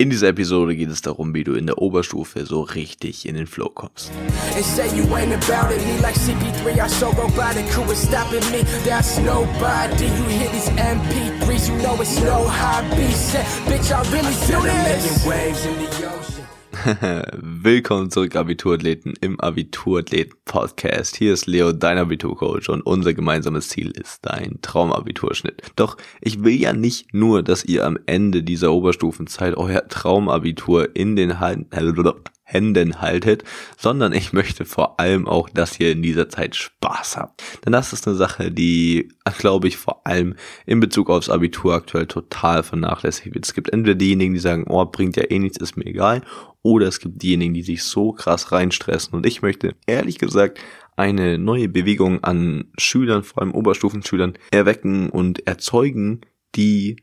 In dieser Episode geht es darum, wie du in der Oberstufe so richtig in den Flow kommst. Willkommen zurück, Abiturathleten, im Abiturathleten-Podcast. Hier ist Leo, dein Abiturcoach, und unser gemeinsames Ziel ist dein Traumabiturschnitt. Doch ich will ja nicht nur, dass ihr am Ende dieser Oberstufenzeit euer Traumabitur in den Händen haltet, sondern ich möchte vor allem auch, dass ihr in dieser Zeit Spaß habt. Denn das ist eine Sache, die, glaube ich, vor allem in Bezug aufs Abitur aktuell total vernachlässigt wird. Es gibt entweder diejenigen, die sagen, oh, bringt ja eh nichts, ist mir egal, oder es gibt diejenigen, die sich so krass reinstressen. Und ich möchte ehrlich gesagt eine neue Bewegung an Schülern, vor allem Oberstufenschülern, erwecken und erzeugen, die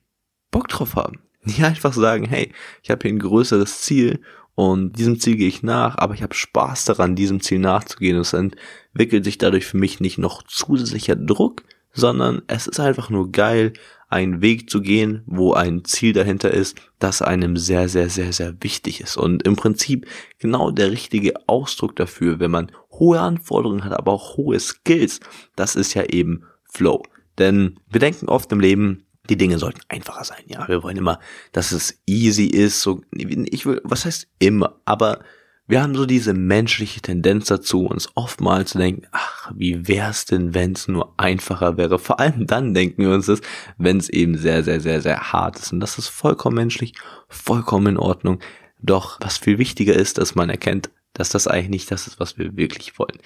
Bock drauf haben. Die einfach sagen, hey, ich habe hier ein größeres Ziel und diesem Ziel gehe ich nach, aber ich habe Spaß daran, diesem Ziel nachzugehen. Es entwickelt sich dadurch für mich nicht noch zusätzlicher Druck, sondern es ist einfach nur geil, einen Weg zu gehen, wo ein Ziel dahinter ist, das einem sehr, sehr, sehr, sehr wichtig ist. Und im Prinzip genau der richtige Ausdruck dafür, wenn man hohe Anforderungen hat, aber auch hohe Skills, das ist ja eben Flow. Denn wir denken oft im Leben, die Dinge sollten einfacher sein. Ja, wir wollen immer, dass es easy ist. So, ich will, was heißt immer, aber wir haben so diese menschliche Tendenz dazu, uns oftmals zu denken, ach, wie wär's denn, wenn's nur einfacher wäre? Vor allem dann denken wir uns das, wenn es eben sehr, sehr, sehr, sehr hart ist. Und das ist vollkommen menschlich, vollkommen in Ordnung. Doch was viel wichtiger ist, dass man erkennt, dass das eigentlich nicht das ist, was wir wirklich wollen.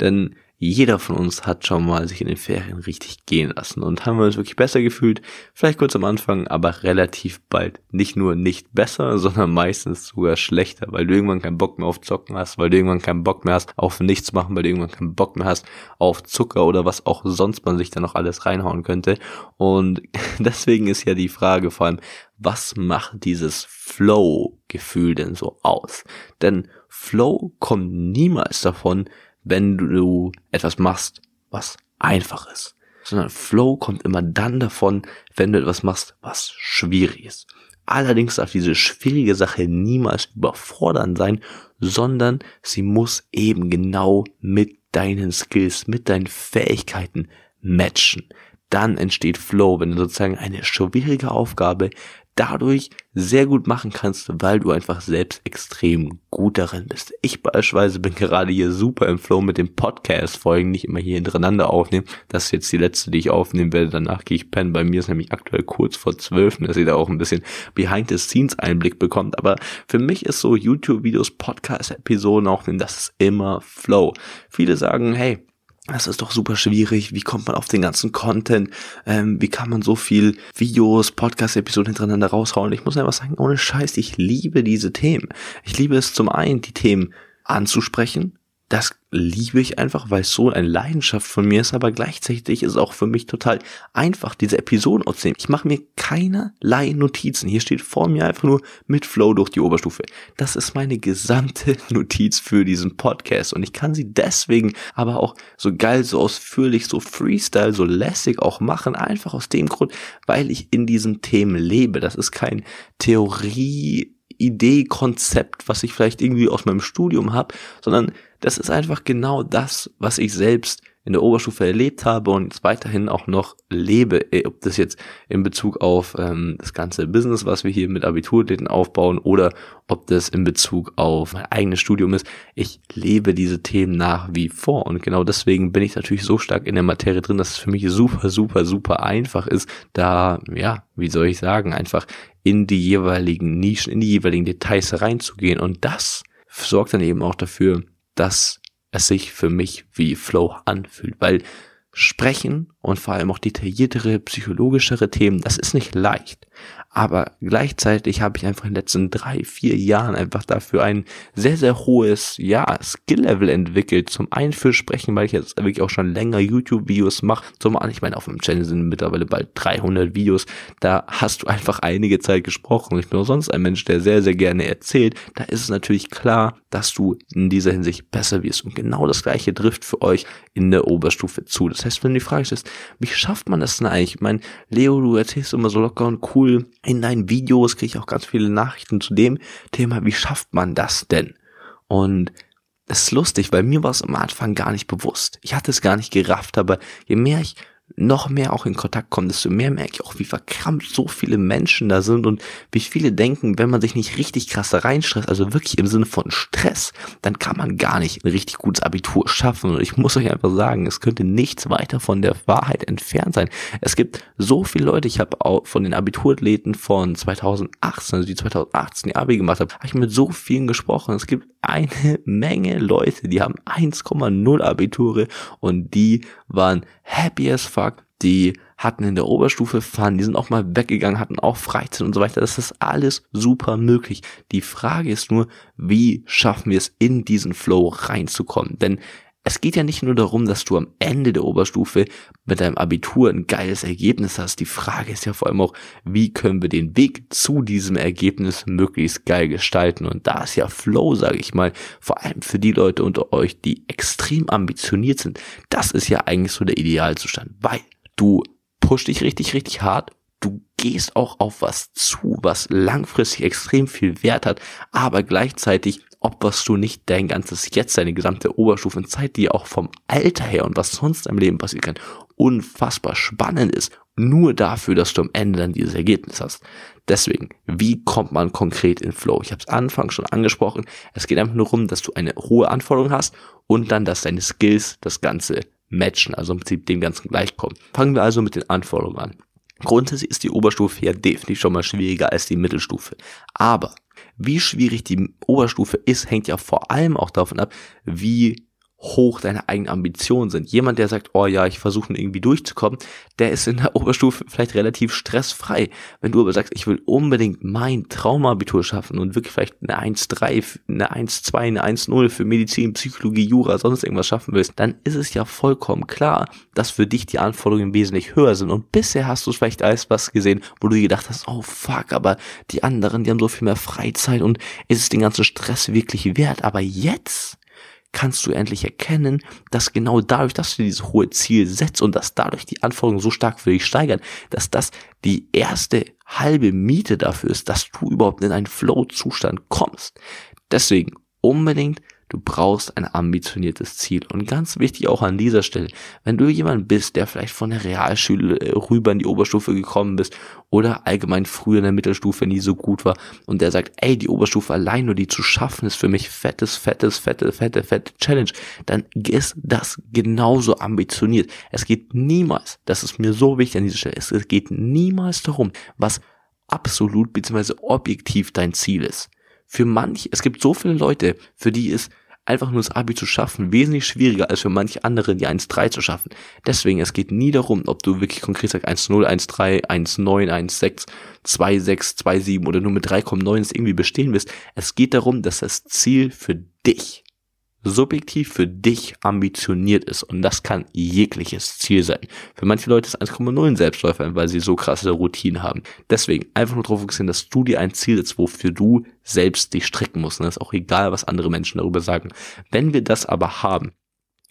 Denn jeder von uns hat schon mal sich in den Ferien richtig gehen lassen und haben wir uns wirklich besser gefühlt, vielleicht kurz am Anfang, aber relativ bald nicht nur nicht besser, sondern meistens sogar schlechter, weil du irgendwann keinen Bock mehr auf Zocken hast, weil du irgendwann keinen Bock mehr hast auf nichts machen, weil du irgendwann keinen Bock mehr hast auf Zucker oder was auch sonst man sich da noch alles reinhauen könnte. Und deswegen ist ja die Frage vor allem, was macht dieses Flow-Gefühl denn so aus? Denn Flow kommt niemals davon, wenn du etwas machst, was einfach ist. Sondern Flow kommt immer dann davon, wenn du etwas machst, was schwierig ist. Allerdings darf diese schwierige Sache niemals überfordern sein, sondern sie muss eben genau mit deinen Skills, mit deinen Fähigkeiten matchen. Dann entsteht Flow, wenn du sozusagen eine schwierige Aufgabe dadurch sehr gut machen kannst, weil du einfach selbst extrem gut darin bist. Ich beispielsweise bin gerade hier super im Flow mit den Podcast-Folgen, nicht immer hier hintereinander aufnehmen. Das ist jetzt die letzte, die ich aufnehmen werde. Danach gehe ich pennen. Bei mir ist nämlich aktuell kurz vor zwölf, dass ihr da auch ein bisschen Behind-the-Scenes-Einblick bekommt. Aber für mich ist so YouTube-Videos, Podcast-Episoden aufnehmen, das ist immer Flow. Viele sagen, hey, das ist doch super schwierig. Wie kommt man auf den ganzen Content? Ähm, wie kann man so viel Videos, Podcast-Episoden hintereinander raushauen? Ich muss einfach sagen, ohne Scheiß, ich liebe diese Themen. Ich liebe es zum einen, die Themen anzusprechen, das liebe ich einfach, weil es so eine Leidenschaft von mir ist, aber gleichzeitig ist es auch für mich total einfach, diese Episoden aufzunehmen. Ich mache mir keinerlei Notizen. Hier steht vor mir einfach nur mit Flow durch die Oberstufe. Das ist meine gesamte Notiz für diesen Podcast und ich kann sie deswegen aber auch so geil, so ausführlich, so Freestyle, so lässig auch machen, einfach aus dem Grund, weil ich in diesen Themen lebe. Das ist kein Theorie Idee, Konzept, was ich vielleicht irgendwie aus meinem Studium habe, sondern das ist einfach genau das, was ich selbst in der Oberstufe erlebt habe und jetzt weiterhin auch noch lebe, eh, ob das jetzt in Bezug auf ähm, das ganze Business, was wir hier mit Abiturläden aufbauen oder ob das in Bezug auf mein eigenes Studium ist. Ich lebe diese Themen nach wie vor und genau deswegen bin ich natürlich so stark in der Materie drin, dass es für mich super, super, super einfach ist, da, ja, wie soll ich sagen, einfach in die jeweiligen Nischen, in die jeweiligen Details reinzugehen und das sorgt dann eben auch dafür, dass es sich für mich wie Flow anfühlt, weil sprechen und vor allem auch detailliertere, psychologischere Themen, das ist nicht leicht. Aber gleichzeitig habe ich einfach in den letzten drei, vier Jahren einfach dafür ein sehr, sehr hohes, ja, Skill-Level entwickelt. Zum einen für Sprechen, weil ich jetzt wirklich auch schon länger YouTube-Videos mache. Zum anderen, ich meine, auf dem Channel sind mittlerweile bald 300 Videos. Da hast du einfach einige Zeit gesprochen. Ich bin auch sonst ein Mensch, der sehr, sehr gerne erzählt. Da ist es natürlich klar, dass du in dieser Hinsicht besser wirst. Und genau das gleiche trifft für euch in der Oberstufe zu. Das heißt, wenn du die Frage stellst, wie schafft man das denn eigentlich? Ich meine, Leo, du erzählst immer so locker und cool in deinen Videos kriege ich auch ganz viele Nachrichten zu dem Thema, wie schafft man das denn? Und es ist lustig, weil mir war es am Anfang gar nicht bewusst. Ich hatte es gar nicht gerafft, aber je mehr ich noch mehr auch in Kontakt kommen, desto mehr merke ich auch, wie verkrampft so viele Menschen da sind und wie viele denken, wenn man sich nicht richtig krass reinstresst, also wirklich im Sinne von Stress, dann kann man gar nicht ein richtig gutes Abitur schaffen. Und ich muss euch einfach sagen, es könnte nichts weiter von der Wahrheit entfernt sein. Es gibt so viele Leute, ich habe auch von den Abiturathleten von 2018, also die 2018 die Abi gemacht haben, habe ich mit so vielen gesprochen. Es gibt eine Menge Leute, die haben 1,0 Abiture und die waren happy as fuck, die hatten in der Oberstufe Fun, die sind auch mal weggegangen, hatten auch Freizeit und so weiter. Das ist alles super möglich. Die Frage ist nur, wie schaffen wir es in diesen Flow reinzukommen? Denn es geht ja nicht nur darum, dass du am Ende der Oberstufe mit deinem Abitur ein geiles Ergebnis hast. Die Frage ist ja vor allem auch, wie können wir den Weg zu diesem Ergebnis möglichst geil gestalten? Und da ist ja Flow, sage ich mal, vor allem für die Leute unter euch, die extrem ambitioniert sind. Das ist ja eigentlich so der Idealzustand, weil du pusht dich richtig, richtig hart. Du gehst auch auf was zu, was langfristig extrem viel Wert hat, aber gleichzeitig opferst du nicht dein ganzes Jetzt, deine gesamte Oberstufenzeit, die auch vom Alter her und was sonst im Leben passieren kann, unfassbar spannend ist, nur dafür, dass du am Ende dann dieses Ergebnis hast. Deswegen, wie kommt man konkret in Flow? Ich habe es Anfang schon angesprochen. Es geht einfach nur darum, dass du eine hohe Anforderung hast und dann, dass deine Skills das Ganze matchen, also im Prinzip dem Ganzen gleichkommen. Fangen wir also mit den Anforderungen an. Grundsätzlich ist die Oberstufe ja definitiv schon mal schwieriger als die Mittelstufe. Aber wie schwierig die Oberstufe ist, hängt ja vor allem auch davon ab, wie hoch deine eigenen Ambitionen sind. Jemand, der sagt, oh ja, ich versuche irgendwie durchzukommen, der ist in der Oberstufe vielleicht relativ stressfrei. Wenn du aber sagst, ich will unbedingt mein Traumabitur schaffen und wirklich vielleicht eine 1,3, eine 1,2, eine 1,0 für Medizin, Psychologie, Jura, sonst irgendwas schaffen willst, dann ist es ja vollkommen klar, dass für dich die Anforderungen wesentlich höher sind. Und bisher hast du vielleicht als was gesehen, wo du dir gedacht hast, oh fuck, aber die anderen, die haben so viel mehr Freizeit und ist es den ganzen Stress wirklich wert? Aber jetzt kannst du endlich erkennen, dass genau dadurch, dass du dieses hohe Ziel setzt und dass dadurch die Anforderungen so stark für dich steigern, dass das die erste halbe Miete dafür ist, dass du überhaupt in einen Flow-Zustand kommst. Deswegen unbedingt Du brauchst ein ambitioniertes Ziel. Und ganz wichtig auch an dieser Stelle, wenn du jemand bist, der vielleicht von der Realschule äh, rüber in die Oberstufe gekommen bist oder allgemein früher in der Mittelstufe nie so gut war und der sagt, ey, die Oberstufe allein nur die zu schaffen ist für mich fettes, fettes, fette, fette, fette Challenge, dann ist das genauso ambitioniert. Es geht niemals, das ist mir so wichtig an dieser Stelle, es geht niemals darum, was absolut bzw. objektiv dein Ziel ist für manche, es gibt so viele Leute, für die ist einfach nur das Abi zu schaffen wesentlich schwieriger als für manche andere die 1.3 zu schaffen. Deswegen, es geht nie darum, ob du wirklich konkret sagst 1.0, 1.3, 1.9, 1.6, 2.6, 2.7 oder nur mit 3.9 irgendwie bestehen wirst. Es geht darum, dass das Ziel für dich subjektiv für dich ambitioniert ist. Und das kann jegliches Ziel sein. Für manche Leute ist 1,0 ein Selbstläufer, weil sie so krasse Routinen haben. Deswegen einfach nur darauf fokussieren, dass du dir ein Ziel setzt, wofür du selbst dich strecken musst. Und das ist auch egal, was andere Menschen darüber sagen. Wenn wir das aber haben,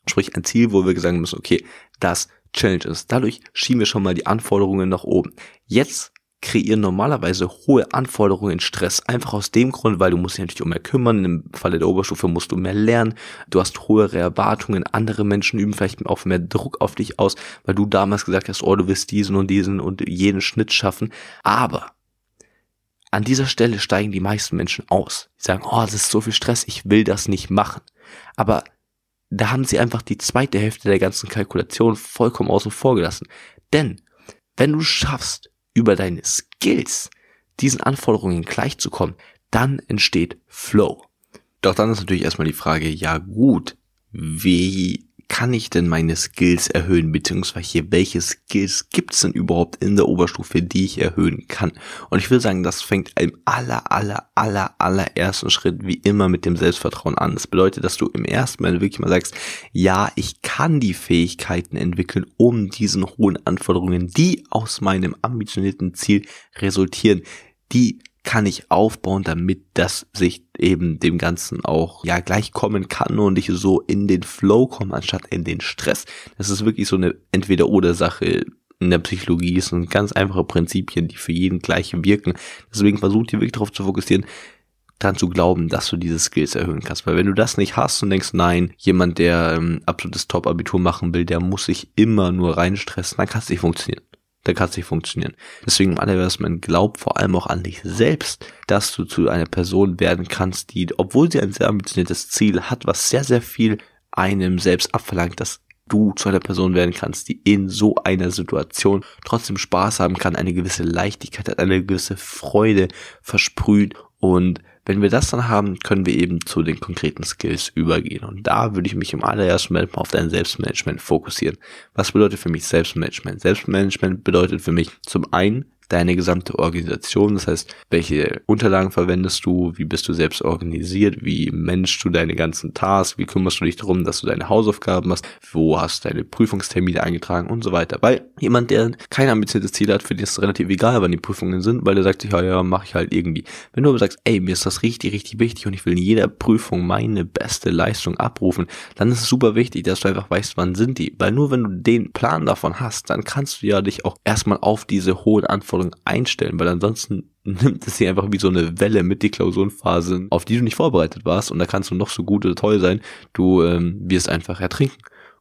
sprich ein Ziel, wo wir sagen müssen, okay, das Challenge ist. Dadurch schieben wir schon mal die Anforderungen nach oben. Jetzt kreieren normalerweise hohe Anforderungen Stress. Einfach aus dem Grund, weil du musst dich natürlich um mehr kümmern. Im Falle der Oberstufe musst du mehr lernen. Du hast höhere Erwartungen. Andere Menschen üben vielleicht auch mehr Druck auf dich aus, weil du damals gesagt hast, oh, du wirst diesen und diesen und jeden Schnitt schaffen. Aber an dieser Stelle steigen die meisten Menschen aus. Die sagen, oh, das ist so viel Stress, ich will das nicht machen. Aber da haben sie einfach die zweite Hälfte der ganzen Kalkulation vollkommen außen vor gelassen. Denn wenn du schaffst, über deine Skills diesen Anforderungen gleichzukommen, dann entsteht Flow. Doch dann ist natürlich erstmal die Frage, ja gut, wie kann ich denn meine Skills erhöhen, beziehungsweise welche Skills gibt es denn überhaupt in der Oberstufe, die ich erhöhen kann? Und ich will sagen, das fängt im aller, aller, aller, allerersten Schritt wie immer mit dem Selbstvertrauen an. Das bedeutet, dass du im ersten Mal wirklich mal sagst, ja, ich kann die Fähigkeiten entwickeln, um diesen hohen Anforderungen, die aus meinem ambitionierten Ziel resultieren, die kann ich aufbauen, damit das sich eben dem Ganzen auch ja gleichkommen kann und ich so in den Flow komme, anstatt in den Stress. Das ist wirklich so eine Entweder-Oder-Sache in der Psychologie. Es sind ganz einfache Prinzipien, die für jeden gleich wirken. Deswegen versucht ihr wirklich darauf zu fokussieren, dann zu glauben, dass du diese Skills erhöhen kannst. Weil wenn du das nicht hast und denkst, nein, jemand, der ähm, absolutes Top-Abitur machen will, der muss sich immer nur reinstressen, dann kann es nicht funktionieren. Dann kann es nicht funktionieren. Deswegen im allerersten glaub vor allem auch an dich selbst, dass du zu einer Person werden kannst, die, obwohl sie ein sehr ambitioniertes Ziel hat, was sehr, sehr viel einem selbst abverlangt, dass du zu einer Person werden kannst, die in so einer Situation trotzdem Spaß haben kann, eine gewisse Leichtigkeit hat, eine gewisse Freude versprüht und wenn wir das dann haben, können wir eben zu den konkreten Skills übergehen. Und da würde ich mich im allerersten Moment mal auf dein Selbstmanagement fokussieren. Was bedeutet für mich Selbstmanagement? Selbstmanagement bedeutet für mich zum einen deine gesamte Organisation. Das heißt, welche Unterlagen verwendest du, wie bist du selbst organisiert, wie managst du deine ganzen Tasks, wie kümmerst du dich darum, dass du deine Hausaufgaben machst, wo hast du deine Prüfungstermine eingetragen und so weiter. Weil jemand, der kein ambitioniertes Ziel hat, für den ist es relativ egal, wann die Prüfungen sind, weil der sagt sich, ja, ja, mach ich halt irgendwie. Wenn du aber sagst, ey, mir ist das richtig, richtig wichtig und ich will in jeder Prüfung meine beste Leistung abrufen, dann ist es super wichtig, dass du einfach weißt, wann sind die. Weil nur wenn du den Plan davon hast, dann kannst du ja dich auch erstmal auf diese hohen Anforderungen Anforderungen einstellen, weil ansonsten nimmt es sich einfach wie so eine Welle mit die Klausurenphase, auf die du nicht vorbereitet warst und da kannst du noch so gut oder toll sein, du ähm, wirst einfach ertrinken.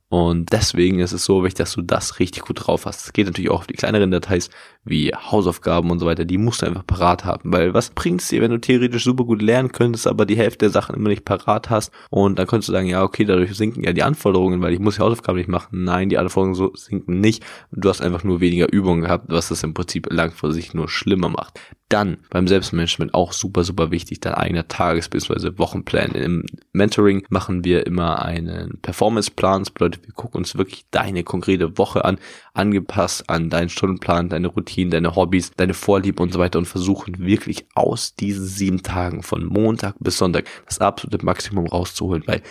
Und deswegen ist es so wichtig, dass du das richtig gut drauf hast. Es geht natürlich auch auf die kleineren Dateis wie Hausaufgaben und so weiter. Die musst du einfach parat haben. Weil was bringt's dir, wenn du theoretisch super gut lernen könntest, aber die Hälfte der Sachen immer nicht parat hast? Und dann könntest du sagen, ja, okay, dadurch sinken ja die Anforderungen, weil ich muss die Hausaufgaben nicht machen. Nein, die Anforderungen so sinken nicht. Du hast einfach nur weniger Übungen gehabt, was das im Prinzip langfristig nur schlimmer macht. Dann beim Selbstmanagement auch super, super wichtig, dein eigener Tages- bzw. Wochenplan. Im Mentoring machen wir immer einen Performance-Plan. Das bedeutet, wir gucken uns wirklich deine konkrete Woche an, angepasst an deinen Stundenplan, deine Routinen, deine Hobbys, deine Vorlieben und so weiter und versuchen wirklich aus diesen sieben Tagen von Montag bis Sonntag das absolute Maximum rauszuholen, weil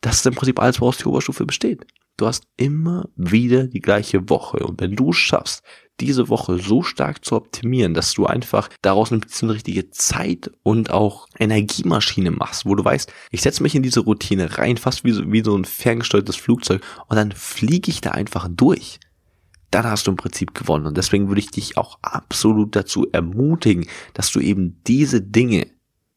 das ist im Prinzip alles, woraus die Oberstufe besteht. Du hast immer wieder die gleiche Woche und wenn du schaffst, diese Woche so stark zu optimieren, dass du einfach daraus eine bisschen richtige Zeit und auch Energiemaschine machst, wo du weißt, ich setze mich in diese Routine rein, fast wie so, wie so ein ferngesteuertes Flugzeug und dann fliege ich da einfach durch. Dann hast du im Prinzip gewonnen. Und deswegen würde ich dich auch absolut dazu ermutigen, dass du eben diese Dinge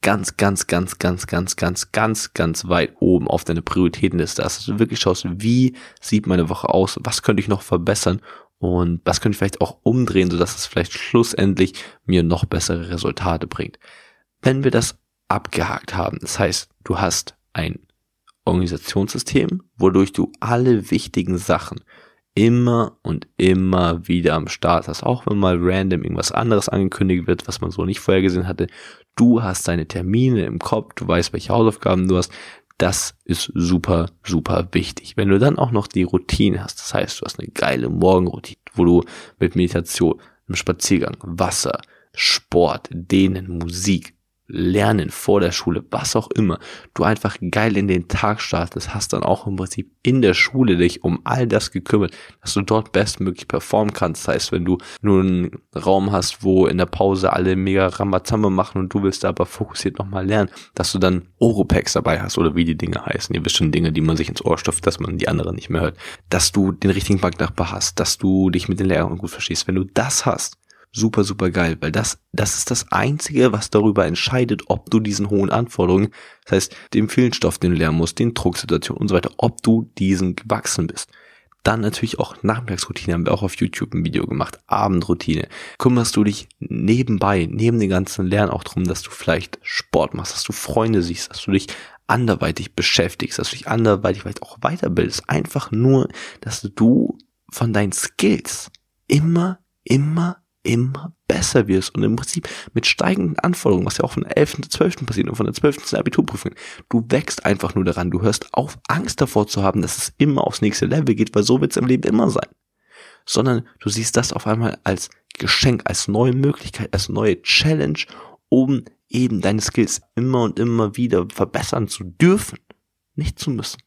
ganz, ganz, ganz, ganz, ganz, ganz, ganz, ganz weit oben auf deine Prioritätenliste hast. Dass du wirklich schaust, wie sieht meine Woche aus, was könnte ich noch verbessern und was könnte ich vielleicht auch umdrehen, sodass es vielleicht schlussendlich mir noch bessere Resultate bringt. Wenn wir das abgehakt haben, das heißt, du hast ein Organisationssystem, wodurch du alle wichtigen Sachen immer und immer wieder am Start hast, auch wenn mal random irgendwas anderes angekündigt wird, was man so nicht vorher gesehen hatte. Du hast deine Termine im Kopf, du weißt, welche Hausaufgaben du hast, das ist super, super wichtig. Wenn du dann auch noch die Routine hast, das heißt, du hast eine geile Morgenroutine, wo du mit Meditation, einem Spaziergang, Wasser, Sport, Dehnen, Musik, Lernen vor der Schule, was auch immer, du einfach geil in den Tag startest, hast dann auch im Prinzip in der Schule dich um all das gekümmert, dass du dort bestmöglich performen kannst. Das heißt, wenn du nur einen Raum hast, wo in der Pause alle mega Rambazamba machen und du willst da aber fokussiert nochmal lernen, dass du dann Oropex dabei hast oder wie die Dinge heißen. Ihr wisst schon Dinge, die man sich ins Ohr stopft, dass man die anderen nicht mehr hört. Dass du den richtigen Banknachbar hast, dass du dich mit den Lehrern gut verstehst. Wenn du das hast, super, super geil, weil das, das ist das Einzige, was darüber entscheidet, ob du diesen hohen Anforderungen, das heißt, dem vielen Stoff, den du lernen musst, den Drucksituationen und so weiter, ob du diesen gewachsen bist. Dann natürlich auch Nachmittagsroutine, haben wir auch auf YouTube ein Video gemacht, Abendroutine. Kümmerst du dich nebenbei, neben den ganzen Lernen auch darum, dass du vielleicht Sport machst, dass du Freunde siehst, dass du dich anderweitig beschäftigst, dass du dich anderweitig vielleicht auch weiterbildest. Einfach nur, dass du von deinen Skills immer, immer immer besser wirst und im Prinzip mit steigenden Anforderungen, was ja auch von der 11. zu 12. passiert und von der 12. zur Abiturprüfung, du wächst einfach nur daran, du hörst auf, Angst davor zu haben, dass es immer aufs nächste Level geht, weil so wird es im Leben immer sein. Sondern du siehst das auf einmal als Geschenk, als neue Möglichkeit, als neue Challenge, um eben deine Skills immer und immer wieder verbessern zu dürfen. Nicht zu müssen.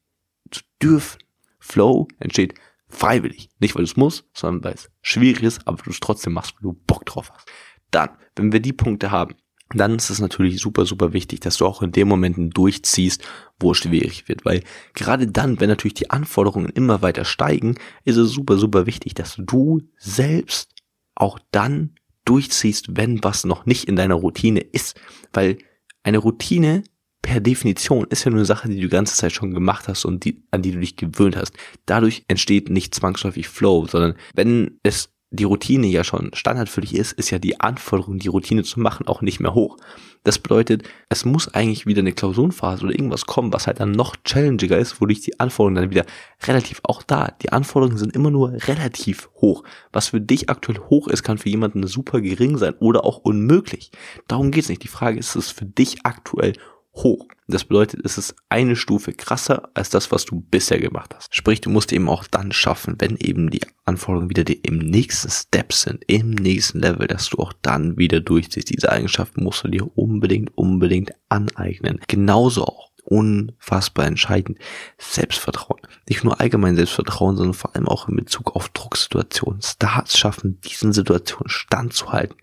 Zu dürfen. Flow entsteht Freiwillig. Nicht, weil du es musst, sondern weil es schwierig ist, aber du es trotzdem machst, weil du Bock drauf hast. Dann, wenn wir die Punkte haben, dann ist es natürlich super, super wichtig, dass du auch in den Momenten durchziehst, wo es schwierig wird. Weil gerade dann, wenn natürlich die Anforderungen immer weiter steigen, ist es super, super wichtig, dass du selbst auch dann durchziehst, wenn was noch nicht in deiner Routine ist. Weil eine Routine per Definition ist ja nur eine Sache, die du die ganze Zeit schon gemacht hast und die, an die du dich gewöhnt hast. Dadurch entsteht nicht zwangsläufig Flow, sondern wenn es die Routine ja schon Standard für dich ist, ist ja die Anforderung, die Routine zu machen, auch nicht mehr hoch. Das bedeutet, es muss eigentlich wieder eine Klausurenphase oder irgendwas kommen, was halt dann noch challengiger ist, wodurch die Anforderungen dann wieder relativ auch da. Die Anforderungen sind immer nur relativ hoch. Was für dich aktuell hoch ist, kann für jemanden super gering sein oder auch unmöglich. Darum geht's nicht. Die Frage ist, ist es für dich aktuell hoch. Das bedeutet, es ist eine Stufe krasser als das, was du bisher gemacht hast. Sprich, du musst eben auch dann schaffen, wenn eben die Anforderungen wieder die im nächsten Step sind, im nächsten Level, dass du auch dann wieder durchziehst. Diese Eigenschaften musst du dir unbedingt, unbedingt aneignen. Genauso auch unfassbar entscheidend. Selbstvertrauen. Nicht nur allgemein Selbstvertrauen, sondern vor allem auch in Bezug auf Drucksituationen. Stars schaffen, diesen Situationen standzuhalten.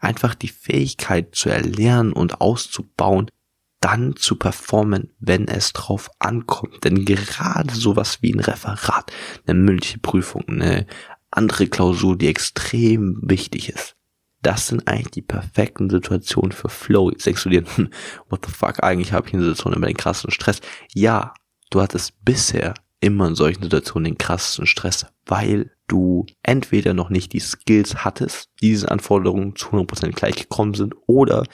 Einfach die Fähigkeit zu erlernen und auszubauen, dann zu performen, wenn es drauf ankommt. Denn gerade sowas wie ein Referat, eine mündliche Prüfung, eine andere Klausur, die extrem wichtig ist, das sind eigentlich die perfekten Situationen für Flow. Jetzt denkst du dir, hm, what the fuck, eigentlich habe ich eine Situation immer den krassen Stress. Ja, du hattest bisher immer in solchen Situationen den krassesten Stress, weil du entweder noch nicht die Skills hattest, die diesen Anforderungen zu 100% gleich gekommen sind, oder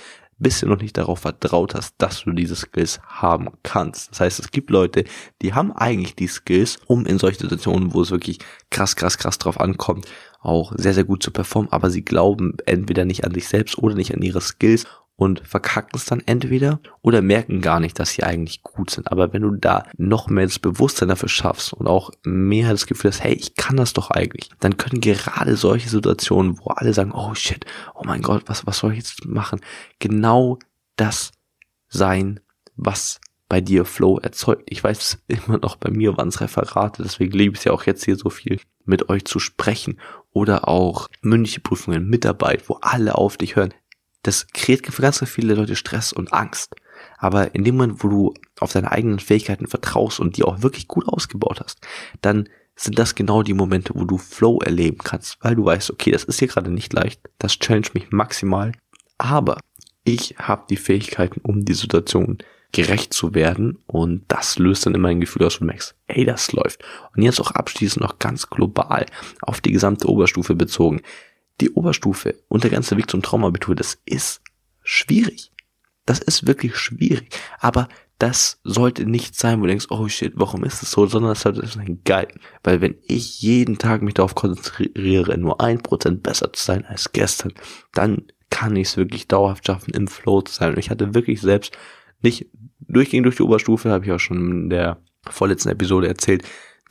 bis du noch nicht darauf vertraut hast, dass du diese Skills haben kannst. Das heißt, es gibt Leute, die haben eigentlich die Skills, um in solchen Situationen, wo es wirklich krass, krass, krass drauf ankommt, auch sehr, sehr gut zu performen, aber sie glauben entweder nicht an sich selbst oder nicht an ihre Skills und verkacken es dann entweder oder merken gar nicht, dass sie eigentlich gut sind. Aber wenn du da noch mehr das Bewusstsein dafür schaffst und auch mehr das Gefühl hast, hey, ich kann das doch eigentlich, dann können gerade solche Situationen, wo alle sagen, oh shit, oh mein Gott, was, was soll ich jetzt machen, genau das sein, was bei dir Flow erzeugt. Ich weiß immer noch, bei mir waren es Referate, deswegen liebe ich es ja auch jetzt hier so viel mit euch zu sprechen oder auch mündliche Prüfungen, Mitarbeit, wo alle auf dich hören das kreiert für ganz, ganz viele Leute Stress und Angst. Aber in dem Moment, wo du auf deine eigenen Fähigkeiten vertraust und die auch wirklich gut ausgebaut hast, dann sind das genau die Momente, wo du Flow erleben kannst, weil du weißt, okay, das ist hier gerade nicht leicht, das challenge mich maximal, aber ich habe die Fähigkeiten, um die Situation gerecht zu werden und das löst dann immer ein Gefühl aus, wo du merkst, ey, das läuft. Und jetzt auch abschließend noch ganz global auf die gesamte Oberstufe bezogen die Oberstufe und der ganze Weg zum Traumabitur, das ist schwierig. Das ist wirklich schwierig. Aber das sollte nicht sein, wo du denkst, oh shit, warum ist das so, sondern das sollte sein geil. Weil wenn ich jeden Tag mich darauf konzentriere, nur ein Prozent besser zu sein als gestern, dann kann ich es wirklich dauerhaft schaffen, im Flow zu sein. Und ich hatte wirklich selbst nicht durchgehend durch die Oberstufe, habe ich auch schon in der vorletzten Episode erzählt,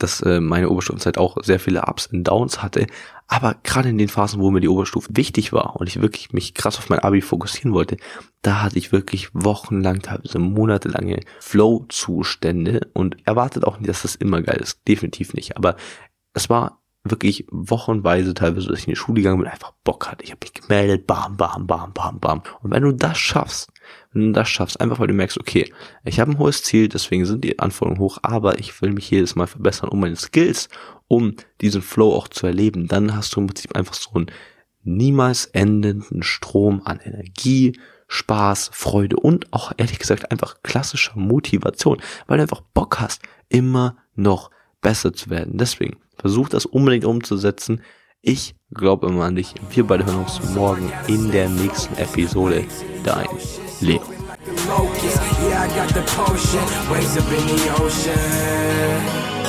dass äh, meine Oberstufenzeit auch sehr viele Ups und Downs hatte. Aber gerade in den Phasen, wo mir die Oberstufe wichtig war und ich wirklich mich krass auf mein Abi fokussieren wollte, da hatte ich wirklich wochenlang, teilweise monatelange Flow-Zustände und erwartet auch nicht, dass das immer geil ist. Definitiv nicht. Aber es war wirklich wochenweise teilweise, dass ich in die Schule gegangen bin, einfach Bock hatte. Ich habe mich gemeldet, bam, bam, bam, bam, bam. Und wenn du das schaffst, wenn du das schaffst, einfach weil du merkst, okay, ich habe ein hohes Ziel, deswegen sind die Anforderungen hoch, aber ich will mich jedes Mal verbessern, um meine Skills, um diesen Flow auch zu erleben, dann hast du im Prinzip einfach so einen niemals endenden Strom an Energie, Spaß, Freude und auch ehrlich gesagt einfach klassischer Motivation, weil du einfach Bock hast, immer noch besser zu werden. Deswegen versuch das unbedingt umzusetzen. Ich glaube immer an dich. Wir beide hören uns morgen in der nächsten Episode. Dein Leo. Yeah, I got the potion, waves up in the ocean.